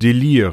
Delir